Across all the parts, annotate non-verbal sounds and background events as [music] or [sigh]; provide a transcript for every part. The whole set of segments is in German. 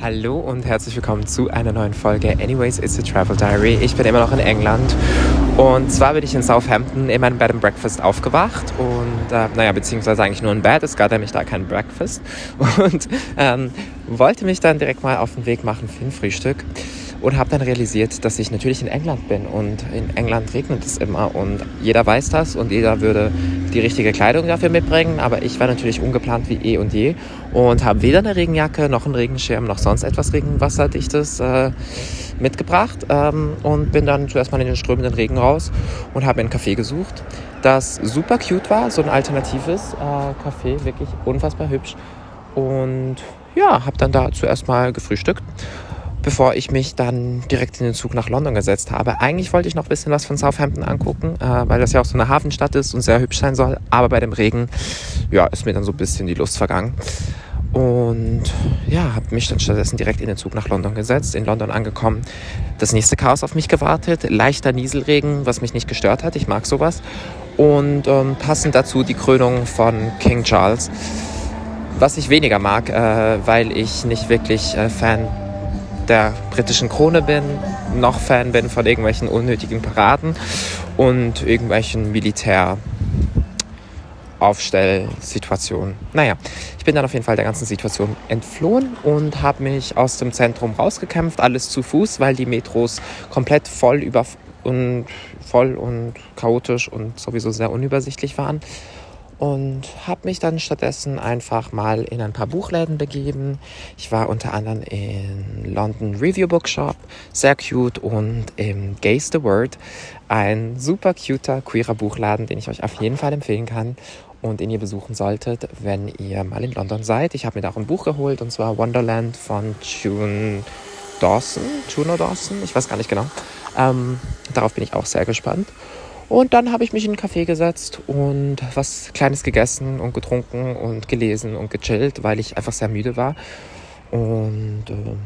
Hallo und herzlich willkommen zu einer neuen Folge Anyways It's a Travel Diary. Ich bin immer noch in England und zwar bin ich in Southampton in meinem Bed and Breakfast aufgewacht und äh, naja, beziehungsweise eigentlich nur ein Bed, es gab nämlich da kein Breakfast. [laughs] Und ähm, wollte mich dann direkt mal auf den Weg machen für ein Frühstück und habe dann realisiert, dass ich natürlich in England bin. Und in England regnet es immer. Und jeder weiß das. Und jeder würde die richtige Kleidung dafür mitbringen, aber ich war natürlich ungeplant wie eh und je. Und habe weder eine Regenjacke noch einen Regenschirm noch sonst etwas Regenwasserdichtes äh, mitgebracht. Ähm, und bin dann zuerst mal in den strömenden Regen raus und habe ein Café gesucht, das super cute war, so ein alternatives äh, Café, wirklich unfassbar hübsch. Und ja, habe dann da zuerst mal gefrühstückt bevor ich mich dann direkt in den Zug nach London gesetzt habe. Eigentlich wollte ich noch ein bisschen was von Southampton angucken, äh, weil das ja auch so eine Hafenstadt ist und sehr hübsch sein soll. Aber bei dem Regen, ja, ist mir dann so ein bisschen die Lust vergangen. Und ja, habe mich dann stattdessen direkt in den Zug nach London gesetzt, in London angekommen. Das nächste Chaos auf mich gewartet, leichter Nieselregen, was mich nicht gestört hat. Ich mag sowas. Und ähm, passend dazu die Krönung von King Charles, was ich weniger mag, äh, weil ich nicht wirklich äh, Fan der britischen Krone bin, noch Fan bin von irgendwelchen unnötigen Paraden und irgendwelchen Militäraufstellsituationen. Naja, ich bin dann auf jeden Fall der ganzen Situation entflohen und habe mich aus dem Zentrum rausgekämpft, alles zu Fuß, weil die Metros komplett voll über und voll und chaotisch und sowieso sehr unübersichtlich waren und habe mich dann stattdessen einfach mal in ein paar Buchläden begeben. Ich war unter anderem in London Review Bookshop, sehr cute, und im Gaze the Word, ein super cuter queerer Buchladen, den ich euch auf jeden Fall empfehlen kann und den ihr besuchen solltet, wenn ihr mal in London seid. Ich habe mir da auch ein Buch geholt und zwar Wonderland von June Dawson, Juno Dawson, ich weiß gar nicht genau. Ähm, darauf bin ich auch sehr gespannt. Und dann habe ich mich in einen Café gesetzt und was Kleines gegessen und getrunken und gelesen und gechillt, weil ich einfach sehr müde war. Und ähm,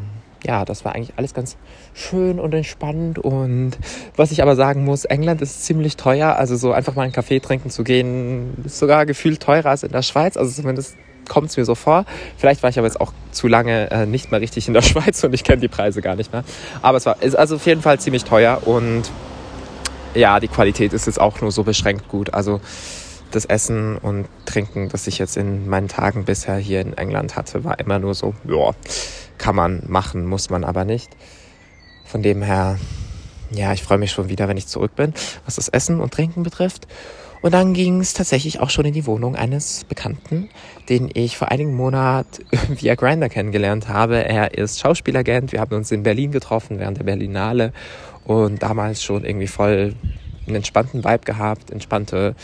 ja, das war eigentlich alles ganz schön und entspannt. Und was ich aber sagen muss, England ist ziemlich teuer. Also so einfach mal einen Kaffee trinken zu gehen, ist sogar gefühlt teurer als in der Schweiz. Also zumindest kommt es mir so vor. Vielleicht war ich aber jetzt auch zu lange äh, nicht mehr richtig in der [laughs] Schweiz und ich kenne die Preise gar nicht mehr. Aber es war ist also auf jeden Fall ziemlich teuer und ja, die Qualität ist jetzt auch nur so beschränkt gut. Also das Essen und Trinken, das ich jetzt in meinen Tagen bisher hier in England hatte, war immer nur so, ja, kann man machen, muss man aber nicht. Von dem her, ja, ich freue mich schon wieder, wenn ich zurück bin, was das Essen und Trinken betrifft. Und dann ging es tatsächlich auch schon in die Wohnung eines Bekannten, den ich vor einigen Monaten [laughs] via Grinder kennengelernt habe. Er ist Schauspielagent. Wir haben uns in Berlin getroffen während der Berlinale und damals schon irgendwie voll einen entspannten Vibe gehabt, entspannte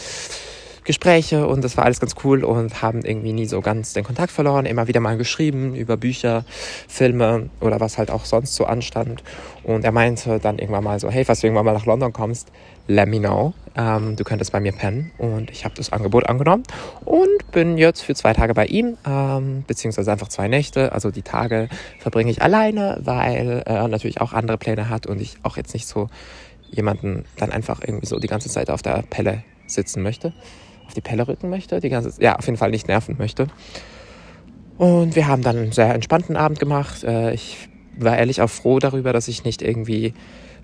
Gespräche und das war alles ganz cool und haben irgendwie nie so ganz den Kontakt verloren, immer wieder mal geschrieben über Bücher, Filme oder was halt auch sonst so anstand. Und er meinte dann irgendwann mal so, hey, falls du irgendwann mal nach London kommst, let me know. Ähm, du könntest bei mir pennen. Und ich habe das Angebot angenommen und bin jetzt für zwei Tage bei ihm, ähm, beziehungsweise einfach zwei Nächte. Also die Tage verbringe ich alleine, weil er natürlich auch andere Pläne hat und ich auch jetzt nicht so jemanden dann einfach irgendwie so die ganze Zeit auf der Pelle sitzen möchte auf die Pelle rücken möchte, die ganze, ja, auf jeden Fall nicht nerven möchte. Und wir haben dann einen sehr entspannten Abend gemacht. Äh, ich war ehrlich auch froh darüber, dass ich nicht irgendwie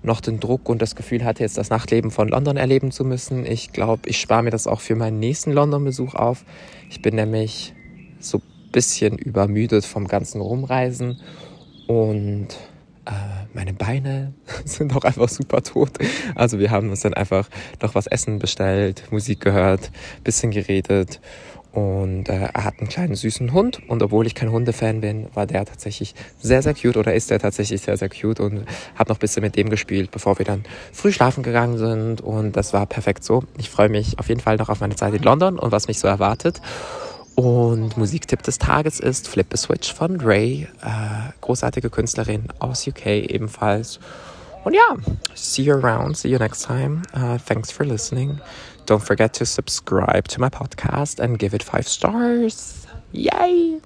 noch den Druck und das Gefühl hatte, jetzt das Nachtleben von London erleben zu müssen. Ich glaube, ich spare mir das auch für meinen nächsten London-Besuch auf. Ich bin nämlich so ein bisschen übermüdet vom ganzen Rumreisen und meine Beine [laughs] sind auch einfach super tot. Also wir haben uns dann einfach noch was essen bestellt, Musik gehört, bisschen geredet und äh, er hat einen kleinen süßen Hund und obwohl ich kein Hundefan bin, war der tatsächlich sehr, sehr cute oder ist der tatsächlich sehr, sehr cute und hat noch ein bisschen mit dem gespielt, bevor wir dann früh schlafen gegangen sind und das war perfekt so. Ich freue mich auf jeden Fall noch auf meine Zeit in London und was mich so erwartet. Und Musiktipp des Tages ist Flip a Switch von Ray, äh, großartige Künstlerin aus UK ebenfalls. Und ja, see you around, see you next time. Uh, thanks for listening. Don't forget to subscribe to my podcast and give it five stars. Yay!